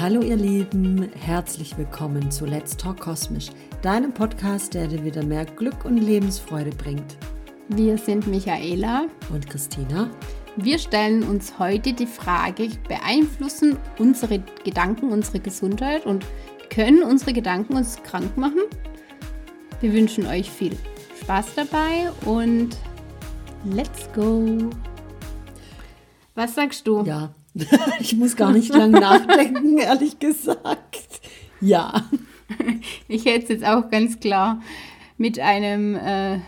Hallo ihr Lieben, herzlich willkommen zu Let's Talk Kosmisch, deinem Podcast, der dir wieder mehr Glück und Lebensfreude bringt. Wir sind Michaela und Christina. Wir stellen uns heute die Frage, beeinflussen unsere Gedanken unsere Gesundheit und können unsere Gedanken uns krank machen? Wir wünschen euch viel Spaß dabei und let's go! Was sagst du? Ja, ich muss gar nicht lang nachdenken, ehrlich gesagt. Ja. Ich hätte es jetzt auch ganz klar mit einem äh,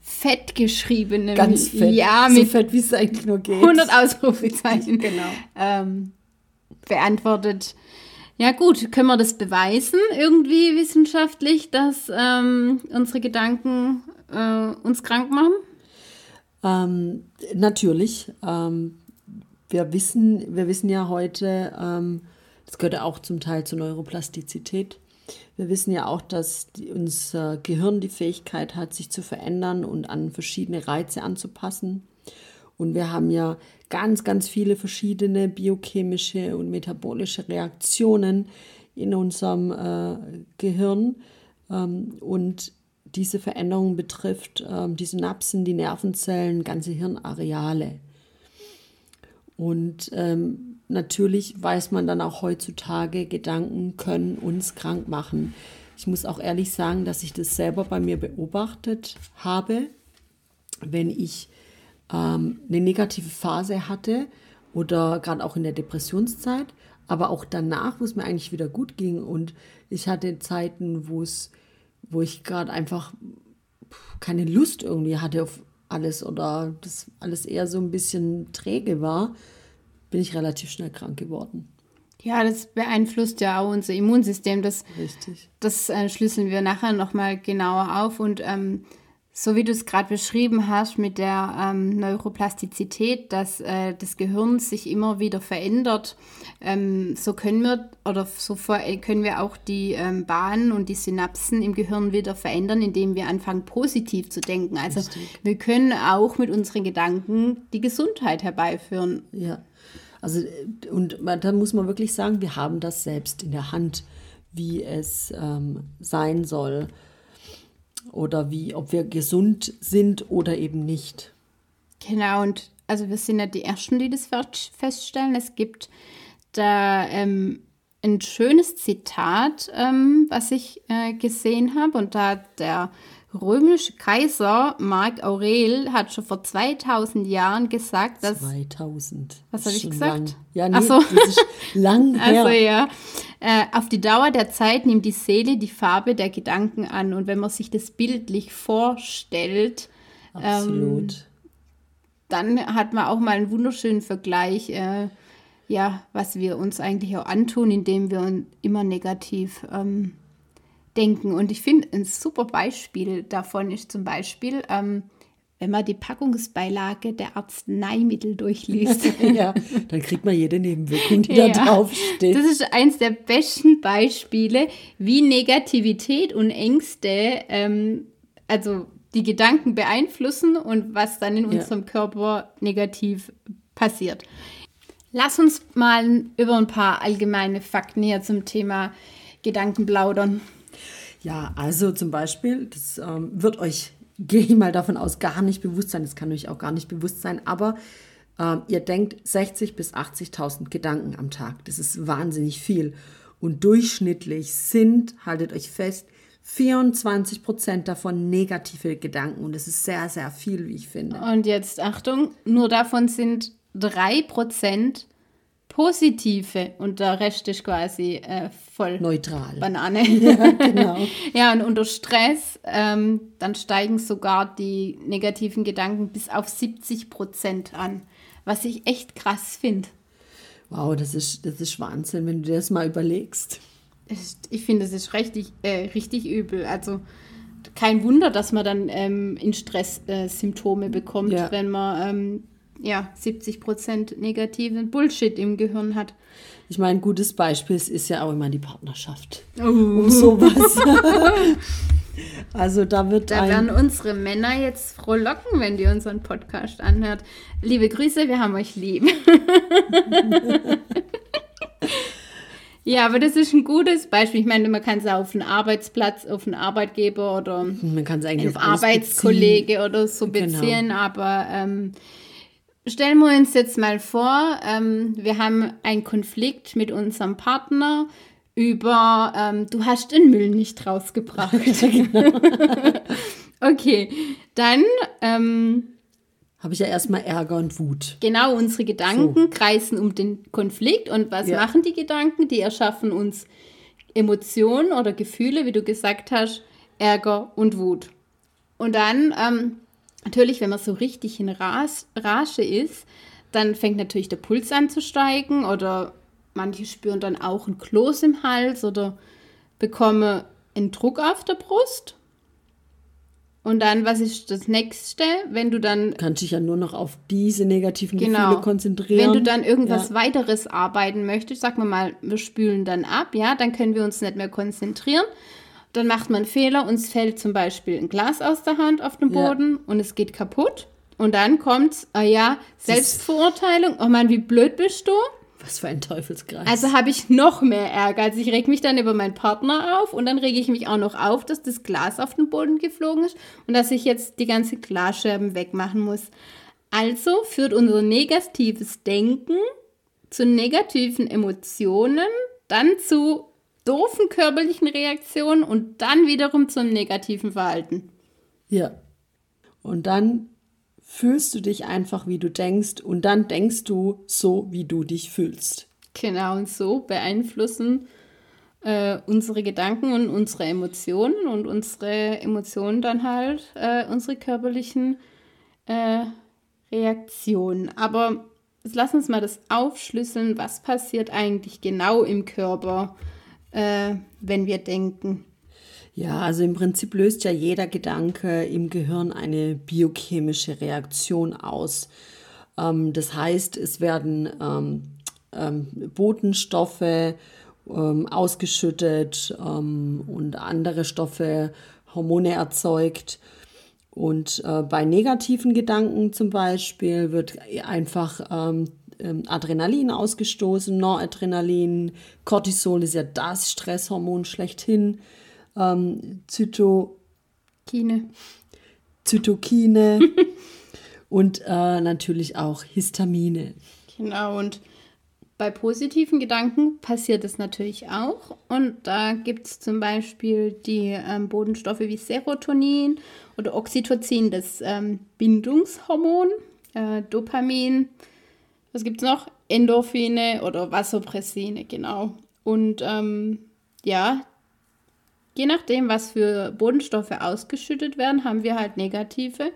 fett geschriebenen. Ganz fett. Ja, so mit fett, wie es eigentlich nur geht. 100 Ausrufezeichen. Genau. Ähm, beantwortet. Ja gut, können wir das beweisen irgendwie wissenschaftlich, dass ähm, unsere Gedanken äh, uns krank machen? Ähm, natürlich. Ähm, wir, wissen, wir wissen ja heute, ähm, das gehört ja auch zum Teil zur Neuroplastizität. Wir wissen ja auch, dass die, unser Gehirn die Fähigkeit hat, sich zu verändern und an verschiedene Reize anzupassen. Und wir haben ja ganz, ganz viele verschiedene biochemische und metabolische Reaktionen in unserem äh, Gehirn. Ähm, und diese Veränderung betrifft ähm, die Synapsen, die Nervenzellen, ganze Hirnareale. Und ähm, natürlich weiß man dann auch heutzutage, Gedanken können uns krank machen. Ich muss auch ehrlich sagen, dass ich das selber bei mir beobachtet habe, wenn ich ähm, eine negative Phase hatte oder gerade auch in der Depressionszeit, aber auch danach, wo es mir eigentlich wieder gut ging und ich hatte Zeiten, wo es, wo ich gerade einfach keine Lust irgendwie hatte auf alles oder das alles eher so ein bisschen träge war, bin ich relativ schnell krank geworden. Ja, das beeinflusst ja auch unser Immunsystem. Das, Richtig. das äh, schlüsseln wir nachher nochmal genauer auf. Und ähm, so wie du es gerade beschrieben hast mit der ähm, Neuroplastizität, dass äh, das Gehirn sich immer wieder verändert, ähm, so können wir oder so können wir auch die ähm, Bahnen und die Synapsen im Gehirn wieder verändern, indem wir anfangen positiv zu denken. Also Richtig. wir können auch mit unseren Gedanken die Gesundheit herbeiführen. Ja. Also, und da muss man wirklich sagen, wir haben das selbst in der Hand, wie es ähm, sein soll oder wie, ob wir gesund sind oder eben nicht. Genau, und also wir sind ja die Ersten, die das feststellen. Es gibt da ähm, ein schönes Zitat, ähm, was ich äh, gesehen habe, und da hat der römische Kaiser Mark Aurel hat schon vor 2000 Jahren gesagt, dass. 2000. Was habe ich gesagt? Lang. Ja, nee, Ach so. das ist lang her. Also ja. Äh, auf die Dauer der Zeit nimmt die Seele die Farbe der Gedanken an. Und wenn man sich das bildlich vorstellt, Absolut. dann hat man auch mal einen wunderschönen Vergleich, äh, ja, was wir uns eigentlich auch antun, indem wir uns immer negativ ähm, denken. Und ich finde, ein super Beispiel davon ist zum Beispiel, ähm, wenn man die Packungsbeilage der Arzneimittel durchliest. ja, dann kriegt man jede Nebenwirkung, die Ja. da draufsteht. Das ist eins der besten Beispiele, wie Negativität und Ängste, ähm, also die Gedanken beeinflussen und was dann in Ja. unserem Körper negativ passiert. Lass uns mal über ein paar allgemeine Fakten hier zum Thema Gedanken plaudern. Ja, also zum Beispiel, das ähm, wird euch, gehe ich mal davon aus, gar nicht bewusst sein. Das kann euch auch gar nicht bewusst sein, aber ähm, ihr denkt 60.000 bis 80.000 Gedanken am Tag. Das ist wahnsinnig viel. Und durchschnittlich sind, haltet euch fest, 24 Prozent davon negative Gedanken. Und das ist sehr, sehr viel, wie ich finde. Und jetzt Achtung, nur davon sind 3% positive und der Rest ist quasi äh, voll Neutral. Banane. Ja, genau. Ja, und unter Stress, ähm, dann steigen sogar die negativen Gedanken bis auf 70 Prozent an. Was ich echt krass finde. Wow, das ist, das ist Wahnsinn, wenn du dir das mal überlegst. Ich finde, das ist richtig, äh, richtig übel. Also kein Wunder, dass man dann ähm, in Stress äh, Symptome bekommt, Ja. wenn man ähm, ja, 70 Prozent negativen Bullshit im Gehirn hat. Ich meine, ein gutes Beispiel ist ja auch immer die Partnerschaft. Oh. Um sowas. also da wird Da werden unsere Männer jetzt frohlocken, wenn die unseren Podcast anhört. Liebe Grüße, wir haben euch lieb. Ja, aber das ist ein gutes Beispiel. Ich meine, man kann es auf einen Arbeitsplatz, auf einen Arbeitgeber oder man kann es eigentlich auf Arbeitskollege beziehen. oder so genau. beziehen. Genau. Aber ähm, stellen wir uns jetzt mal vor, ähm, wir haben einen Konflikt mit unserem Partner über, ähm, du hast den Müll nicht rausgebracht. genau. okay, dann ähm, habe ich ja erstmal Ärger und Wut. Genau, unsere Gedanken so. kreisen um den Konflikt. Und was ja. machen die Gedanken? Die erschaffen uns Emotionen oder Gefühle, wie du gesagt hast, Ärger und Wut. Und dann, ähm, natürlich, wenn man so richtig in Ras Rage ist, dann fängt natürlich der Puls an zu steigen oder manche spüren dann auch ein Kloß im Hals oder bekommen einen Druck auf der Brust. Und dann, was ist das nächste, wenn du dann. Kannst dich ja nur noch auf diese negativen genau, Gefühle konzentrieren. Wenn du dann irgendwas ja. weiteres arbeiten möchtest, sag wir mal, wir spülen dann ab, ja, dann können wir uns nicht mehr konzentrieren. Dann macht man Fehler, uns fällt zum Beispiel ein Glas aus der Hand auf den Boden ja. und es geht kaputt. Und dann kommt, ah ja, Selbstverurteilung. Oh Mann, wie blöd bist du? Was für ein Teufelskreis. Also habe ich noch mehr Ärger. Also ich reg mich dann über meinen Partner auf und dann rege ich mich auch noch auf, dass das Glas auf den Boden geflogen ist und dass ich jetzt die ganze Glasscherben wegmachen muss. Also führt unser negatives Denken zu negativen Emotionen, dann zu doofen körperlichen Reaktionen und dann wiederum zum negativen Verhalten. Ja. Und dann fühlst du dich einfach, wie du denkst und dann denkst du so, wie du dich fühlst. Genau, und so beeinflussen äh, unsere Gedanken und unsere Emotionen und unsere Emotionen dann halt äh, unsere körperlichen äh, Reaktionen. Aber lass uns mal das aufschlüsseln, was passiert eigentlich genau im Körper, äh, wenn wir denken. Ja, also im Prinzip löst ja jeder Gedanke im Gehirn eine biochemische Reaktion aus. Ähm, das heißt, es werden ähm, ähm, Botenstoffe ähm, ausgeschüttet ähm, und andere Stoffe, Hormone erzeugt. Und äh, bei negativen Gedanken zum Beispiel wird einfach ähm, Adrenalin ausgestoßen, Noradrenalin, Cortisol ist ja das Stresshormon schlechthin ähm, Zytokine. Zytokine und äh, natürlich auch Histamine. Genau, und bei positiven Gedanken passiert es natürlich auch. Und da gibt es zum Beispiel die ähm, Bodenstoffe wie Serotonin oder Oxytocin, das ähm, Bindungshormon, äh, Dopamin. Was gibt es noch? Endorphine oder Vasopressine, genau. Und ähm, ja, je nachdem, was für Bodenstoffe ausgeschüttet werden, haben wir halt negative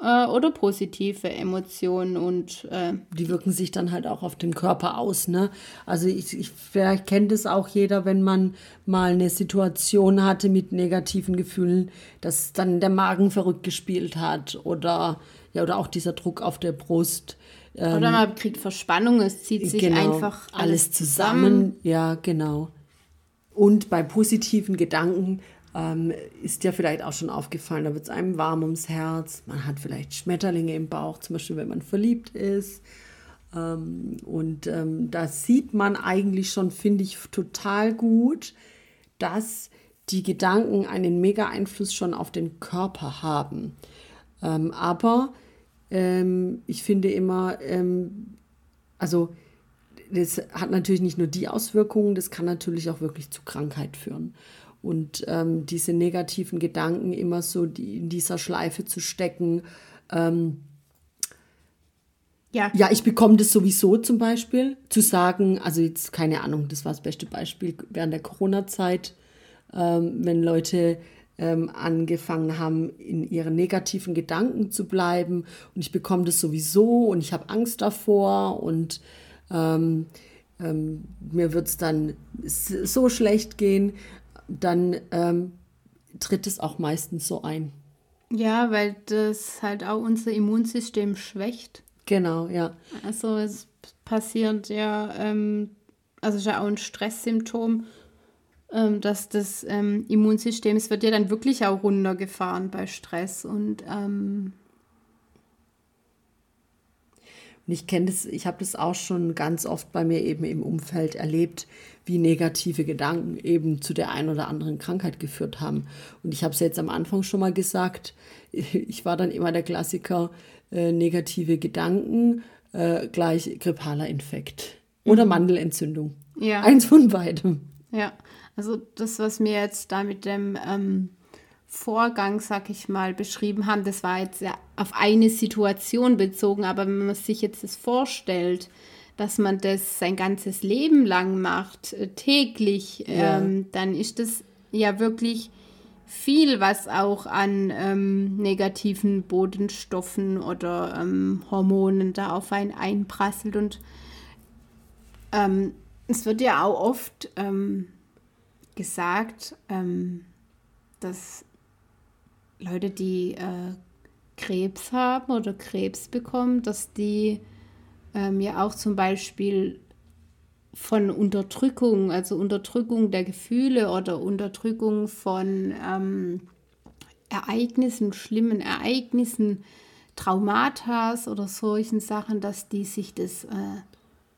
äh, oder positive Emotionen und äh, die wirken sich dann halt auch auf den Körper aus, ne? Also ich, ich vielleicht kennt es auch jeder, wenn man mal eine Situation hatte mit negativen Gefühlen, dass dann der Magen verrückt gespielt hat oder ja oder auch dieser Druck auf der Brust. Ähm, oder man kriegt Verspannung, es zieht sich genau, einfach alles, alles zusammen. zusammen. Ja, genau. Und bei positiven Gedanken ähm, ist dir vielleicht auch schon aufgefallen, da wird es einem warm ums Herz. Man hat vielleicht Schmetterlinge im Bauch, zum Beispiel, wenn man verliebt ist. Ähm, und ähm, da sieht man eigentlich schon, finde ich, total gut, dass die Gedanken einen mega Einfluss schon auf den Körper haben. Ähm, aber ähm, ich finde immer, ähm, also das hat natürlich nicht nur die Auswirkungen, das kann natürlich auch wirklich zu Krankheit führen. Und ähm, diese negativen Gedanken immer so die, in dieser Schleife zu stecken. Ähm, ja. ja, ich bekomme das sowieso zum Beispiel, zu sagen, also jetzt keine Ahnung, das war das beste Beispiel während der Corona-Zeit, ähm, wenn Leute ähm, angefangen haben, in ihren negativen Gedanken zu bleiben und ich bekomme das sowieso und ich habe Angst davor und ähm, ähm, mir wird es dann so schlecht gehen, dann ähm, tritt es auch meistens so ein. Ja, weil das halt auch unser Immunsystem schwächt. Genau, ja. Also es passiert ja, ähm, also ist ja auch ein Stresssymptom, ähm, dass das ähm, Immunsystem, es wird ja dann wirklich auch runtergefahren bei Stress und ähm, ich kenne das, ich habe das auch schon ganz oft bei mir eben im Umfeld erlebt, wie negative Gedanken eben zu der einen oder anderen Krankheit geführt haben. Und ich habe es jetzt am Anfang schon mal gesagt, ich war dann immer der Klassiker, äh, negative Gedanken äh, gleich grippaler Infekt oder mhm. Mandelentzündung. Ja. Eins von beidem. Ja, also das, was mir jetzt da mit dem ähm, Vorgang, sag ich mal, beschrieben haben, das war jetzt ja auf eine Situation bezogen, aber wenn man sich jetzt das vorstellt, dass man das sein ganzes Leben lang macht, äh, täglich, ja. ähm, dann ist das ja wirklich viel, was auch an ähm, negativen Bodenstoffen oder ähm, Hormonen da auf einen einprasselt. Und ähm, es wird ja auch oft ähm, gesagt, ähm, dass Leute, die äh, Krebs haben oder Krebs bekommen, dass die ähm, ja auch zum Beispiel von Unterdrückung, also Unterdrückung der Gefühle oder Unterdrückung von ähm, Ereignissen, schlimmen Ereignissen, Traumata oder solchen Sachen, dass die sich das äh,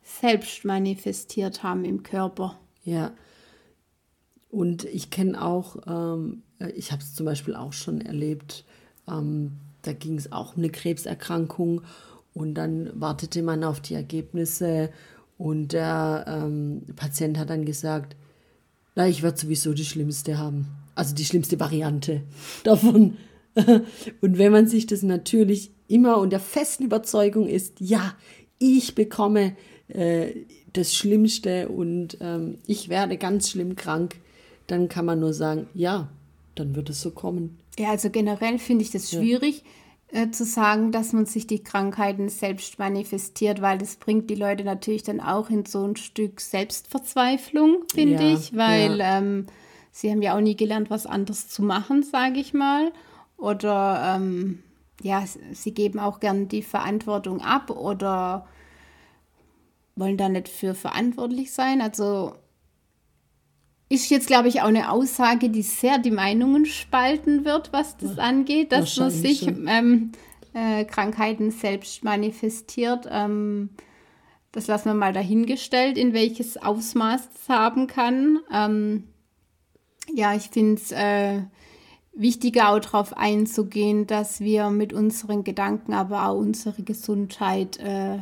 selbst manifestiert haben im Körper. Ja. Und ich kenne auch, ähm, ich habe es zum Beispiel auch schon erlebt, ähm, da ging es auch um eine Krebserkrankung und dann wartete man auf die Ergebnisse und der ähm, Patient hat dann gesagt, na, ich werde sowieso die schlimmste haben. Also die schlimmste Variante davon. Und wenn man sich das natürlich immer unter festen Überzeugung ist, ja, ich bekomme äh, das Schlimmste und ähm, ich werde ganz schlimm krank, dann kann man nur sagen, ja, dann wird es so kommen. Ja, also generell finde ich das schwierig. Ja äh, zu sagen, dass man sich die Krankheiten selbst manifestiert, weil das bringt die Leute natürlich dann auch in so ein Stück Selbstverzweiflung, finde ja, ich, weil ja. ähm, sie haben ja auch nie gelernt, was anderes zu machen, sage ich mal. Oder ähm, ja, sie geben auch gern die Verantwortung ab oder wollen da nicht für verantwortlich sein. Also ist jetzt, glaube ich, auch eine Aussage, die sehr die Meinungen spalten wird, was das ja, angeht, dass man sich ähm, äh, Krankheiten selbst manifestiert. Ähm, das lassen wir mal dahingestellt, in welches Ausmaß es haben kann. Ähm, ja, ich finde es äh, wichtiger, auch darauf einzugehen, dass wir mit unseren Gedanken, aber auch unsere Gesundheit äh,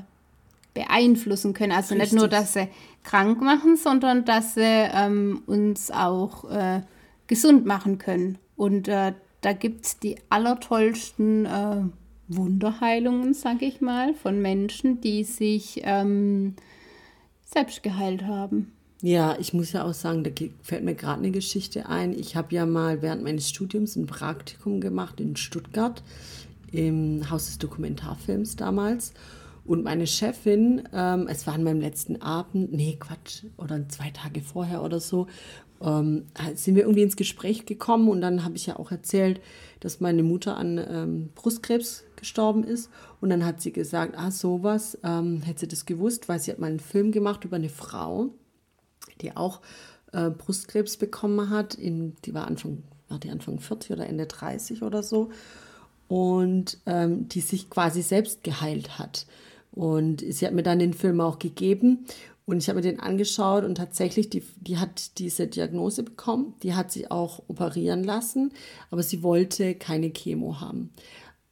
beeinflussen können. Also Richtig. nicht nur, dass sie krank machen, sondern dass sie ähm, uns auch äh, gesund machen können. Und äh, da gibt es die allertollsten äh, Wunderheilungen, sag ich mal, von Menschen, die sich ähm, selbst geheilt haben. Ja, ich muss ja auch sagen, da fällt mir gerade eine Geschichte ein. Ich habe ja mal während meines Studiums ein Praktikum gemacht in Stuttgart im Haus des Dokumentarfilms damals. Und meine Chefin, ähm, es war an meinem letzten Abend, nee, Quatsch, oder zwei Tage vorher oder so, ähm, sind wir irgendwie ins Gespräch gekommen und dann habe ich ja auch erzählt, dass meine Mutter an ähm, Brustkrebs gestorben ist. Und dann hat sie gesagt, ah, sowas, ähm, hätte sie das gewusst, weil sie hat mal einen Film gemacht über eine Frau, die auch äh, Brustkrebs bekommen hat. In, die war Anfang, war die Anfang 40 oder Ende 30 oder so. Und ähm, die sich quasi selbst geheilt hat. Und sie hat mir dann den Film auch gegeben und ich habe mir den angeschaut und tatsächlich, die, die hat diese Diagnose bekommen, die hat sie auch operieren lassen, aber sie wollte keine Chemo haben.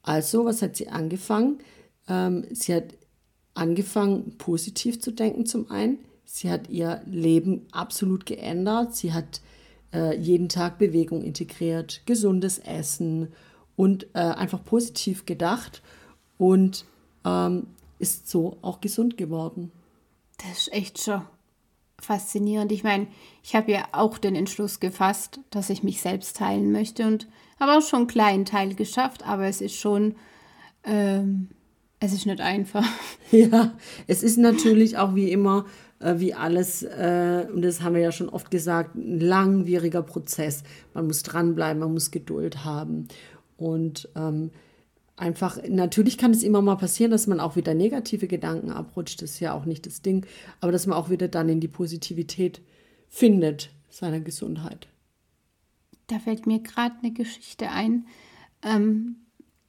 Also, was hat sie angefangen? Ähm, sie hat angefangen, positiv zu denken zum einen. Sie hat ihr Leben absolut geändert. Sie hat äh, jeden Tag Bewegung integriert, gesundes Essen und äh, einfach positiv gedacht. Und ähm, ist so auch gesund geworden. Das ist echt schon faszinierend. Ich meine, ich habe ja auch den Entschluss gefasst, dass ich mich selbst teilen möchte und habe auch schon einen kleinen Teil geschafft, aber es ist schon, ähm, es ist nicht einfach. Ja, es ist natürlich auch wie immer, äh, wie alles, äh, und das haben wir ja schon oft gesagt, ein langwieriger Prozess. Man muss dranbleiben, man muss Geduld haben. Und ähm, einfach, natürlich kann es immer mal passieren, dass man auch wieder negative Gedanken abrutscht, das ist ja auch nicht das Ding, aber dass man auch wieder dann in die Positivität findet seiner Gesundheit. Da fällt mir gerade eine Geschichte ein, ähm,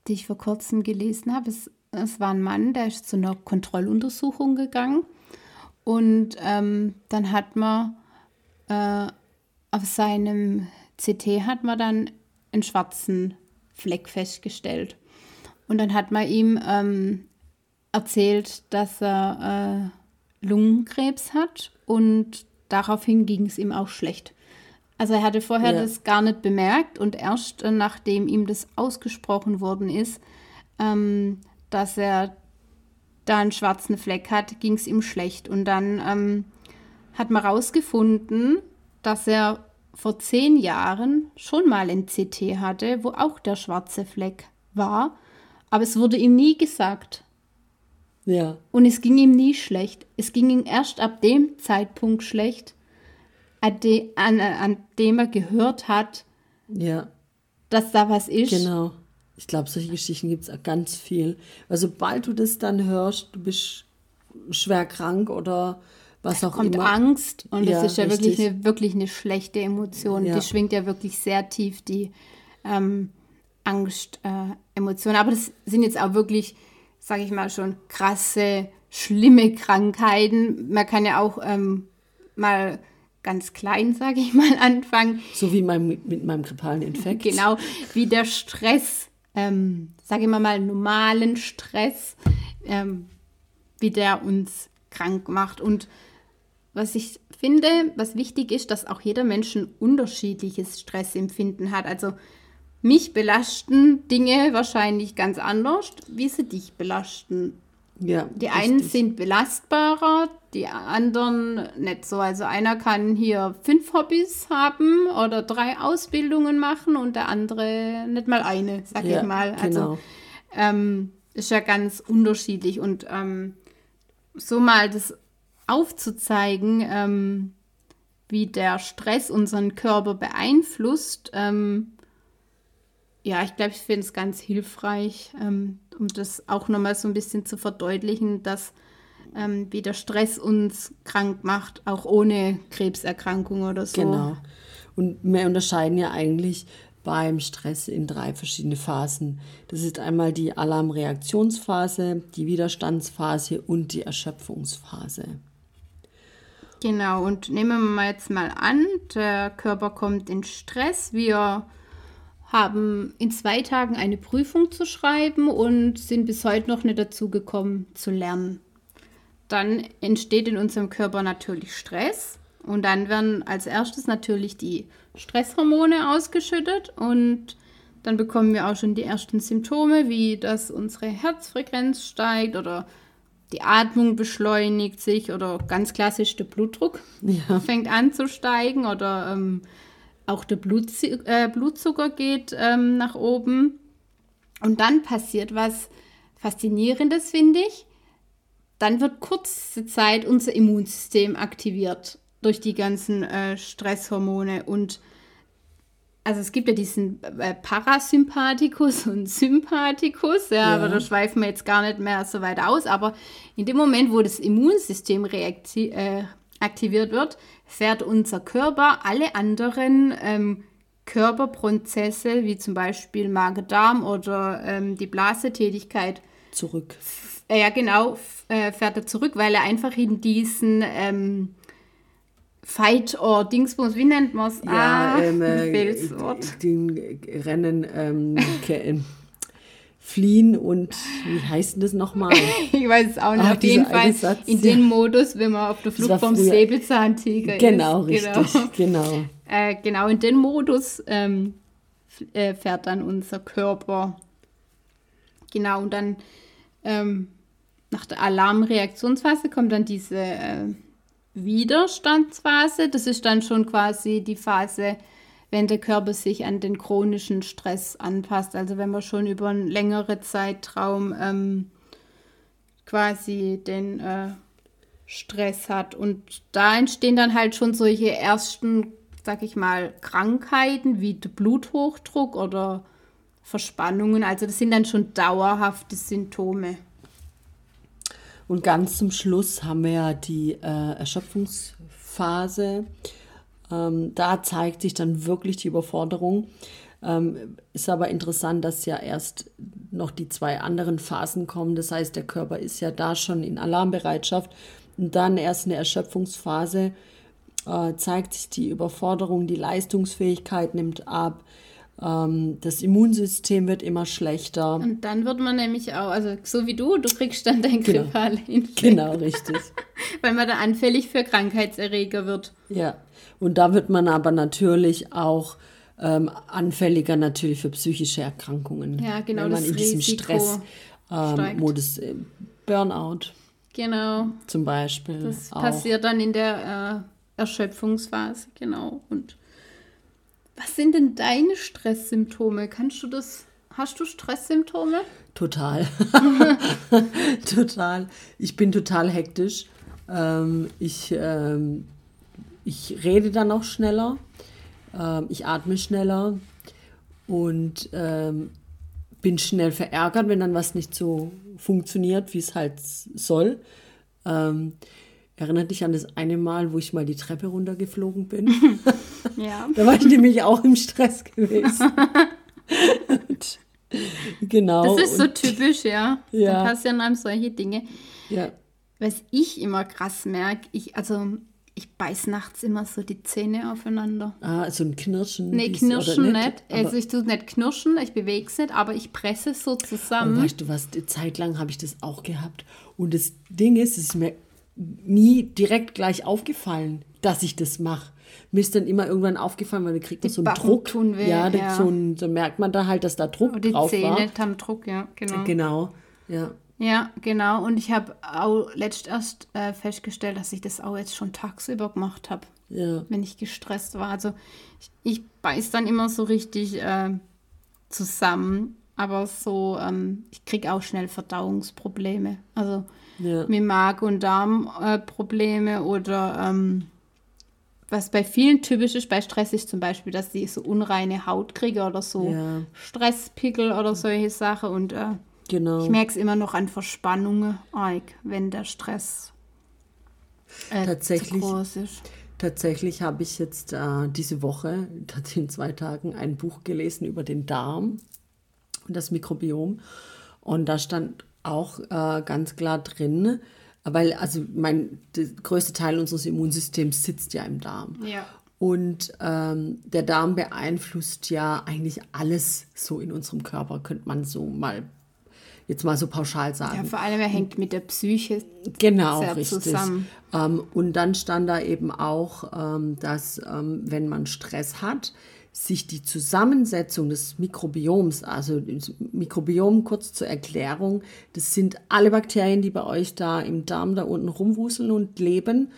die ich vor kurzem gelesen habe. Es es war ein Mann, der ist zu einer Kontrolluntersuchung gegangen und ähm, dann hat man äh, auf seinem CT hat man dann einen schwarzen Fleck festgestellt. Und dann hat man ihm ähm, erzählt, dass er äh, Lungenkrebs hat und daraufhin ging es ihm auch schlecht. Also er hatte vorher ja. das gar nicht bemerkt und erst äh, nachdem ihm das ausgesprochen worden ist, ähm, dass er da einen schwarzen Fleck hat, ging es ihm schlecht. Und dann ähm, hat man herausgefunden, dass er vor zehn Jahren schon mal ein CT hatte, wo auch der schwarze Fleck war, aber es wurde ihm nie gesagt. Ja. Und es ging ihm nie schlecht. Es ging ihm erst ab dem Zeitpunkt schlecht, an, de, an, an dem er gehört hat, ja. dass da was ist. Genau. Ich glaube, solche Geschichten gibt es ganz viel. Weil sobald du das dann hörst, du bist schwer krank oder was auch kommt immer. Angst und ja, das ist ja wirklich eine, wirklich eine schlechte Emotion. Ja. Die schwingt ja wirklich sehr tief, die ähm, Angst-Emotion. Äh, Aber das sind jetzt auch wirklich, sage ich mal, schon krasse, schlimme Krankheiten. Man kann ja auch ähm, mal ganz klein, sage ich mal, anfangen. So wie mein, mit meinem grippalen Infekt. Genau, wie der Stress, ähm, sage ich mal, mal normalen Stress, ähm, wie der uns krank macht. Und was ich finde, was wichtig ist, dass auch jeder Mensch ein unterschiedliches Stressempfinden hat. Also mich belasten Dinge wahrscheinlich ganz anders, wie sie dich belasten. Ja, die richtig. einen sind belastbarer, die anderen nicht so. Also einer kann hier fünf Hobbys haben oder drei Ausbildungen machen und der andere nicht mal eine, sag ja, ich mal. Also genau. ähm, ist ja ganz unterschiedlich und ähm, so mal das aufzuzeigen, ähm, wie der Stress unseren Körper beeinflusst. Ähm, ja, ich glaube, ich finde es ganz hilfreich, ähm, um das auch nochmal so ein bisschen zu verdeutlichen, dass ähm, wie der Stress uns krank macht, auch ohne Krebserkrankung oder so. Genau. Und wir unterscheiden ja eigentlich beim Stress in drei verschiedene Phasen. Das ist einmal die Alarmreaktionsphase, die Widerstandsphase und die Erschöpfungsphase. Genau, und nehmen wir jetzt mal an, der Körper kommt in Stress. Wir haben in zwei Tagen eine Prüfung zu schreiben und sind bis heute noch nicht dazu gekommen zu lernen. Dann entsteht in unserem Körper natürlich Stress und dann werden als erstes natürlich die Stresshormone ausgeschüttet und dann bekommen wir auch schon die ersten Symptome, wie dass unsere Herzfrequenz steigt oder die Atmung beschleunigt sich oder ganz klassisch der Blutdruck ja. fängt an zu steigen oder ähm, auch der Blut, äh, Blutzucker geht ähm, nach oben. Und dann passiert was Faszinierendes, finde ich. Dann wird kurze Zeit unser Immunsystem aktiviert durch die ganzen äh, Stresshormone und also es gibt ja diesen äh, Parasympathikus und Sympathikus, ja, ja, aber da schweifen wir jetzt gar nicht mehr so weit aus. Aber in dem Moment, wo das Immunsystem äh, aktiviert wird, fährt unser Körper alle anderen ähm, Körperprozesse, wie zum Beispiel Magen-Darm oder ähm, die Blasetätigkeit, zurück. Ja, genau, äh, fährt er zurück, weil er einfach in diesen ähm, Fight or Dingsbums, wie nennt man es? Ja, ah, ähm, äh, den Rennen ähm, fliehen und wie heißt denn das nochmal? ich weiß es auch nicht. Ah, auf jeden Fall Satz, in ja. den Modus, wenn man auf der Flucht vom Säbelzahntiger genau, ist. Richtig, genau, genau. Äh, genau, in den Modus ähm, äh, fährt dann unser Körper. Genau, und dann ähm, nach der Alarmreaktionsphase kommt dann diese äh, Widerstandsphase. Das ist dann schon quasi die Phase, wenn der Körper sich an den chronischen Stress anpasst. Also wenn man schon über einen längeren Zeitraum ähm, quasi den äh, Stress hat. Und da entstehen dann halt schon solche ersten, sag ich mal, Krankheiten wie Bluthochdruck oder Verspannungen. Also das sind dann schon dauerhafte Symptome. Und ganz zum Schluss haben wir ja die äh, Erschöpfungsphase. Ähm, da zeigt sich dann wirklich die Überforderung. Ähm, ist aber interessant, dass ja erst noch die zwei anderen Phasen kommen. Das heißt, der Körper ist ja da schon in Alarmbereitschaft. Und dann erst eine Erschöpfungsphase äh, zeigt sich die Überforderung, die Leistungsfähigkeit nimmt ab, das Immunsystem wird immer schlechter. Und dann wird man nämlich auch, also so wie du, du kriegst dann dein Genau. grippale. Genau, richtig. Weil man da anfällig für Krankheitserreger wird. Ja, und da wird man aber natürlich auch ähm, anfälliger natürlich für psychische Erkrankungen. Ja, genau, Wenn man das in diesem Risiko Stress ähm, äh, Burnout Genau. zum Beispiel. Das auch. passiert dann in der äh, Erschöpfungsphase, genau. Und was sind denn deine Stresssymptome? Kannst du das, hast du Stresssymptome? Total. total. Ich bin total hektisch. Ähm, ich, ähm, ich rede dann auch schneller. Ähm, ich atme schneller und ähm, bin schnell verärgert, wenn dann was nicht so funktioniert, wie es halt soll. Erinnert dich an das eine Mal, wo ich mal die Treppe runtergeflogen bin? Ja. Da war ich nämlich auch im Stress gewesen. Und, genau. Das ist so und- typisch, ja. Ja. Da passieren einem solche Dinge. Ja. Was ich immer krass merke, ich, also ich beiß nachts immer so die Zähne aufeinander. Ah, so ein Knirschen. Nee, knirschen nicht. Aber, Also ich tue nicht knirschen, ich bewege es nicht, aber ich presse es so zusammen. weißt du was, eine Zeit lang habe ich das auch gehabt. Und das Ding ist, es ist mir nie direkt gleich aufgefallen, dass ich das mache. Mir ist dann immer irgendwann aufgefallen, weil da kriegt man Die so einen Backen Druck. tun weh, ja, da, ja. So, ein, so merkt man da halt, dass da Druck Und die drauf Zähne war. haben Druck, ja, genau. Genau, ja. Ja, genau. Und ich habe auch letzt erst äh, festgestellt, dass ich das auch jetzt schon tagsüber gemacht habe, Ja, wenn ich gestresst war. Also ich, ich beiß dann immer so richtig äh, zusammen, aber so, ähm, ich kriege auch schnell Verdauungsprobleme. Also ja. mit Magen- und Darmprobleme äh, oder ähm, was bei vielen typisch ist bei Stress ist zum Beispiel, dass die so unreine Haut kriegen oder so Ja. Stresspickel oder solche Sachen und äh, Genau. ich merke es immer noch an Verspannungen, wenn der Stress äh, Tatsächlich. zu groß ist. Tatsächlich habe ich jetzt äh, diese Woche, in zwei Tagen, ein Buch gelesen über den Darm und das Mikrobiom. Und da stand auch äh, ganz klar drin, weil also mein der größte Teil unseres Immunsystems sitzt ja im Darm. Ja. Und ähm, der Darm beeinflusst ja eigentlich alles so in unserem Körper, könnte man so mal jetzt mal so pauschal sagen. ja, vor allem er hängt mit der Psyche. Genau, sehr richtig. zusammen. Ähm, und dann stand da eben auch, ähm, dass ähm, wenn man Stress hat, sich die Zusammensetzung des Mikrobioms, also das Mikrobiom kurz zur Erklärung, das sind alle Bakterien, die bei euch da im Darm da unten rumwuseln und leben.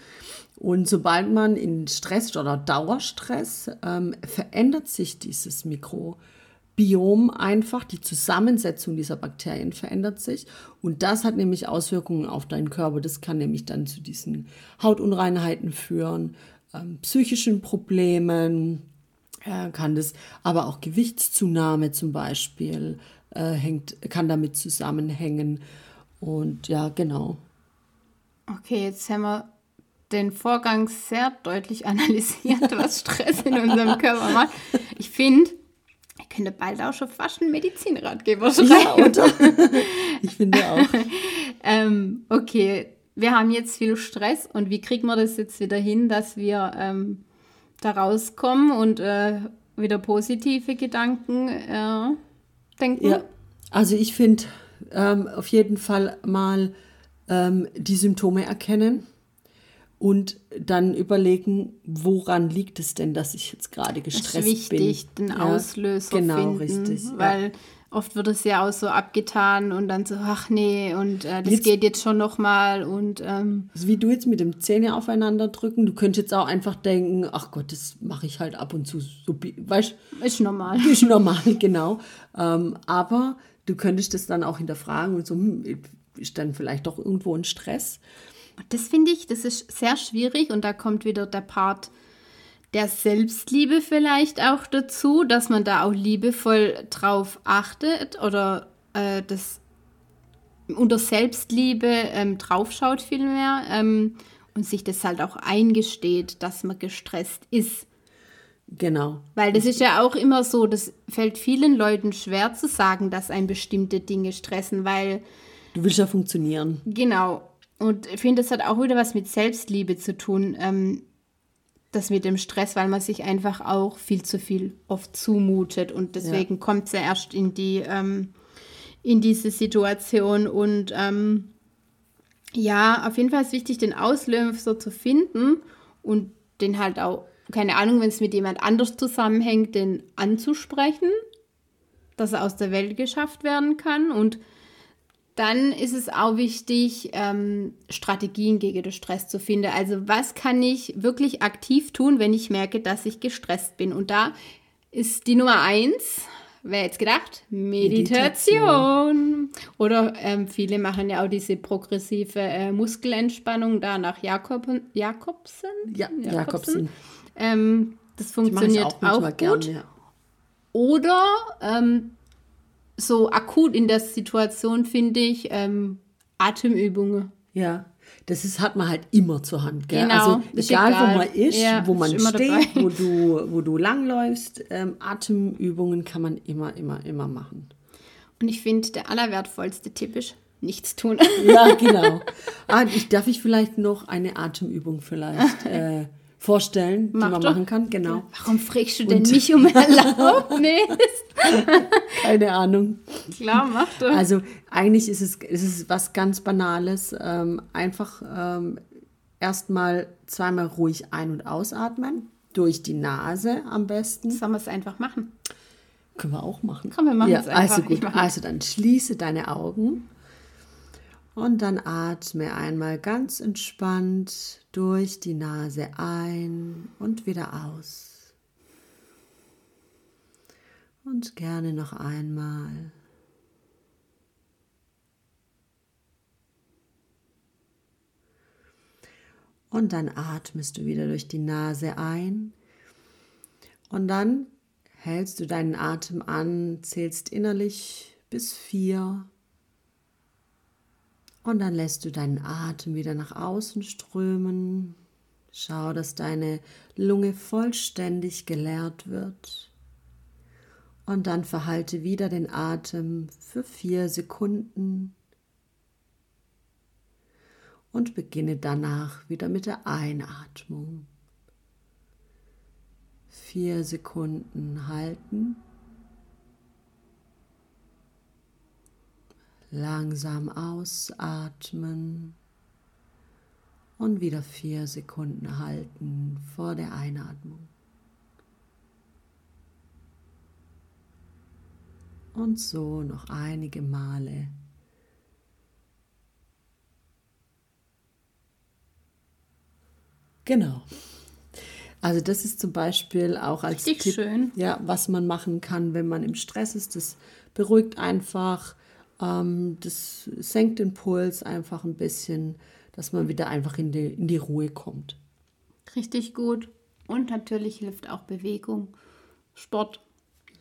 Und sobald man in Stress oder Dauerstress ähm, verändert sich dieses Mikrobiom einfach, die Zusammensetzung dieser Bakterien verändert sich. Und das hat nämlich Auswirkungen auf deinen Körper. Das kann nämlich dann zu diesen Hautunreinheiten führen, ähm, psychischen Problemen, äh, kann das, aber auch Gewichtszunahme zum Beispiel äh, hängt, kann damit zusammenhängen. Und ja, genau. Okay, jetzt haben wir den Vorgang sehr deutlich analysiert, was Stress in unserem Körper macht. Ich finde, ich könnte bald auch schon fast einen Medizinratgeber schreiben. Ja, oder? ich finde auch. Ähm, okay, wir haben jetzt viel Stress und wie kriegen wir das jetzt wieder hin, dass wir ähm, da rauskommen und äh, wieder positive Gedanken äh, denken? Ja, also ich finde ähm, auf jeden Fall mal ähm, die Symptome erkennen und dann überlegen, woran liegt es denn, dass ich jetzt gerade Das ist gestresst wichtig, bin. den Ja, Auslöser genau, finden, richtig. ja. Oft wird es ja auch so abgetan und dann so, ach nee, und äh, das Jetzt- geht jetzt schon noch mal und ähm, Also wie du jetzt mit dem Zähne aufeinander drücken, du könntest jetzt auch einfach denken, ach Gott, das mache ich halt ab und zu so, weißt ist normal. ist normal, genau. Ähm, aber du könntest das dann auch hinterfragen und so, hm, ist dann vielleicht doch irgendwo ein Stress. Das finde ich, das ist sehr schwierig und da kommt wieder der Part der Selbstliebe vielleicht auch dazu, dass man da auch liebevoll drauf achtet oder äh, das unter Selbstliebe ähm, draufschaut vielmehr ähm, und sich das halt auch eingesteht, dass man gestresst ist. Genau. Weil das ist ja auch immer so, das fällt vielen Leuten schwer zu sagen, dass ein bestimmte Dinge stressen, weil. Du willst ja funktionieren. Genau. Und ich finde, das hat auch wieder was mit Selbstliebe zu tun, ähm, das mit dem Stress, weil man sich einfach auch viel zu viel oft zumutet. Und deswegen ja. kommt es ja erst in die, ähm, in diese Situation. Und ähm, ja, auf jeden Fall ist wichtig, den Auslöser zu finden und den halt auch keine Ahnung, wenn es mit jemand anders zusammenhängt, den anzusprechen, dass er aus der Welt geschafft werden kann. Und dann ist es auch wichtig, ähm, Strategien gegen den Stress zu finden. Also was kann ich wirklich aktiv tun, wenn ich merke, dass ich gestresst bin? Und da ist die Nummer eins, wer jetzt gedacht? Meditation. Meditation. Oder ähm, viele machen ja auch diese progressive äh, Muskelentspannung da nach Jakob, Jakobsen. Ja, Jakobsen. Jakobsen. Ähm, das funktioniert auch, auch gut. Gern, ja. Oder ähm, so akut in der Situation finde ich ähm, Atemübungen. Ja, das ist, hat man halt immer zur Hand. Gell? Genau, also egal, egal, wo man ist, ja, wo man ist steht, wo du, wo du langläufst, ähm, Atemübungen kann man immer, immer, immer machen. Und ich finde, der allerwertvollste Tipp ist, nichts tun. Ja, genau. Ah, ich, darf ich vielleicht noch eine Atemübung vielleicht äh, vorstellen, Mach die man doch. machen kann. Genau. Warum fragst du denn Und mich um Erlaubnis? Keine Ahnung. Klar, mach doch. Also eigentlich ist es, ist es was ganz Banales. Ähm, einfach ähm, erstmal zweimal ruhig ein- und ausatmen. Durch die Nase am besten. Sollen wir es einfach machen? Können wir auch machen. Komm, wir machen ja, es einfach. Also gut, also dann schließe deine Augen und dann atme einmal ganz entspannt durch die Nase ein und wieder aus. Und gerne noch einmal. Und dann atmest du wieder durch die Nase ein. Und dann hältst du deinen Atem an, zählst innerlich bis vier und dann lässt du deinen Atem wieder nach außen strömen. Schau, dass deine Lunge vollständig geleert wird. Und dann verhalte wieder den Atem für vier Sekunden. Und beginne danach wieder mit der Einatmung. Vier Sekunden halten. Langsam ausatmen und wieder vier Sekunden halten vor der Einatmung. Und so noch einige Male. Genau. Also das ist zum Beispiel auch als Richtig Tipp, schön. ja, was man machen kann, wenn man im Stress ist. Das beruhigt einfach ähm, das senkt den Puls einfach ein bisschen, dass man wieder einfach in die, in die Ruhe kommt. Richtig gut. Und natürlich hilft auch Bewegung, Sport,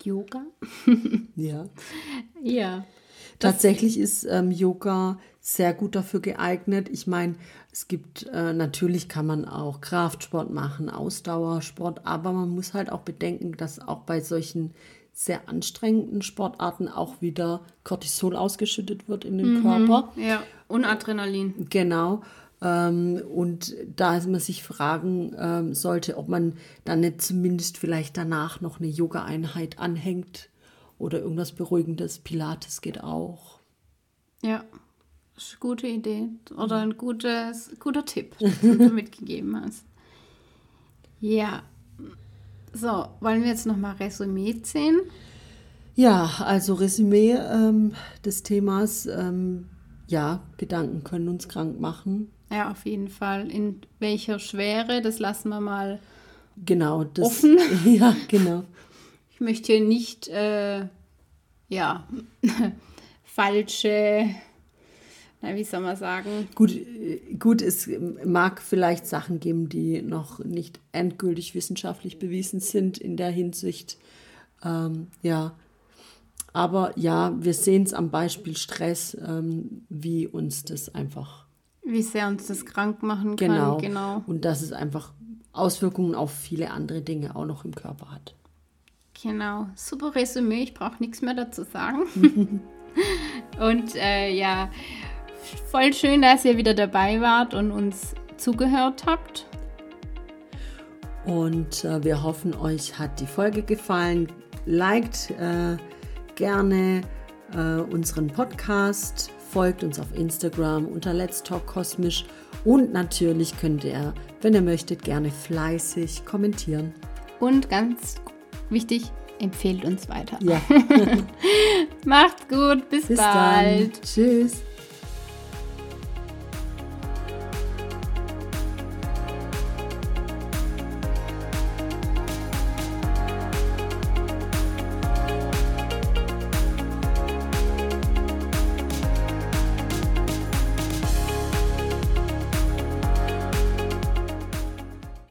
Yoga. ja. Ja. Tatsächlich ist ähm, Yoga sehr gut dafür geeignet. Ich meine, es gibt äh, natürlich kann man auch Kraftsport machen, Ausdauersport, aber man muss halt auch bedenken, dass auch bei solchen sehr anstrengenden Sportarten auch wieder Cortisol ausgeschüttet wird in den mhm, Körper. Ja, und Adrenalin. Genau. Ähm, und da man sich fragen ähm, sollte, ob man dann nicht zumindest vielleicht danach noch eine Yoga-Einheit anhängt oder irgendwas Beruhigendes. Pilates geht auch. Ja, ist eine gute Idee oder ein gutes, guter Tipp, den du mitgegeben hast. Ja, so, wollen wir jetzt nochmal Resümee ziehen? Ja, also Resümee ähm, des Themas, ähm, ja, Gedanken können uns krank machen. Ja, auf jeden Fall. In welcher Schwere, das lassen wir mal genau, das, offen. Ja, genau. Ich möchte hier nicht, äh, ja, falsche wie soll man sagen? Gut, äh, gut, es mag vielleicht Sachen geben, die noch nicht endgültig wissenschaftlich bewiesen sind in der Hinsicht. Ähm, ja, aber ja, wir sehen es am Beispiel Stress, ähm, wie uns das einfach. Wie sehr uns das krank machen kann. Genau. genau. Und dass es einfach Auswirkungen auf viele andere Dinge auch noch im Körper hat. Genau, super Resümee, ich brauche nichts mehr dazu sagen. und äh, ja, voll schön, dass ihr wieder dabei wart und uns zugehört habt. Und äh, wir hoffen, euch hat die Folge gefallen. Liked äh, gerne äh, unseren Podcast, folgt uns auf Instagram unter Let's Talk Kosmisch und natürlich könnt ihr, wenn ihr möchtet, gerne fleißig kommentieren. Und ganz wichtig, empfehlt uns weiter. Ja. Macht's gut, bis, Bis bald. dann. Tschüss.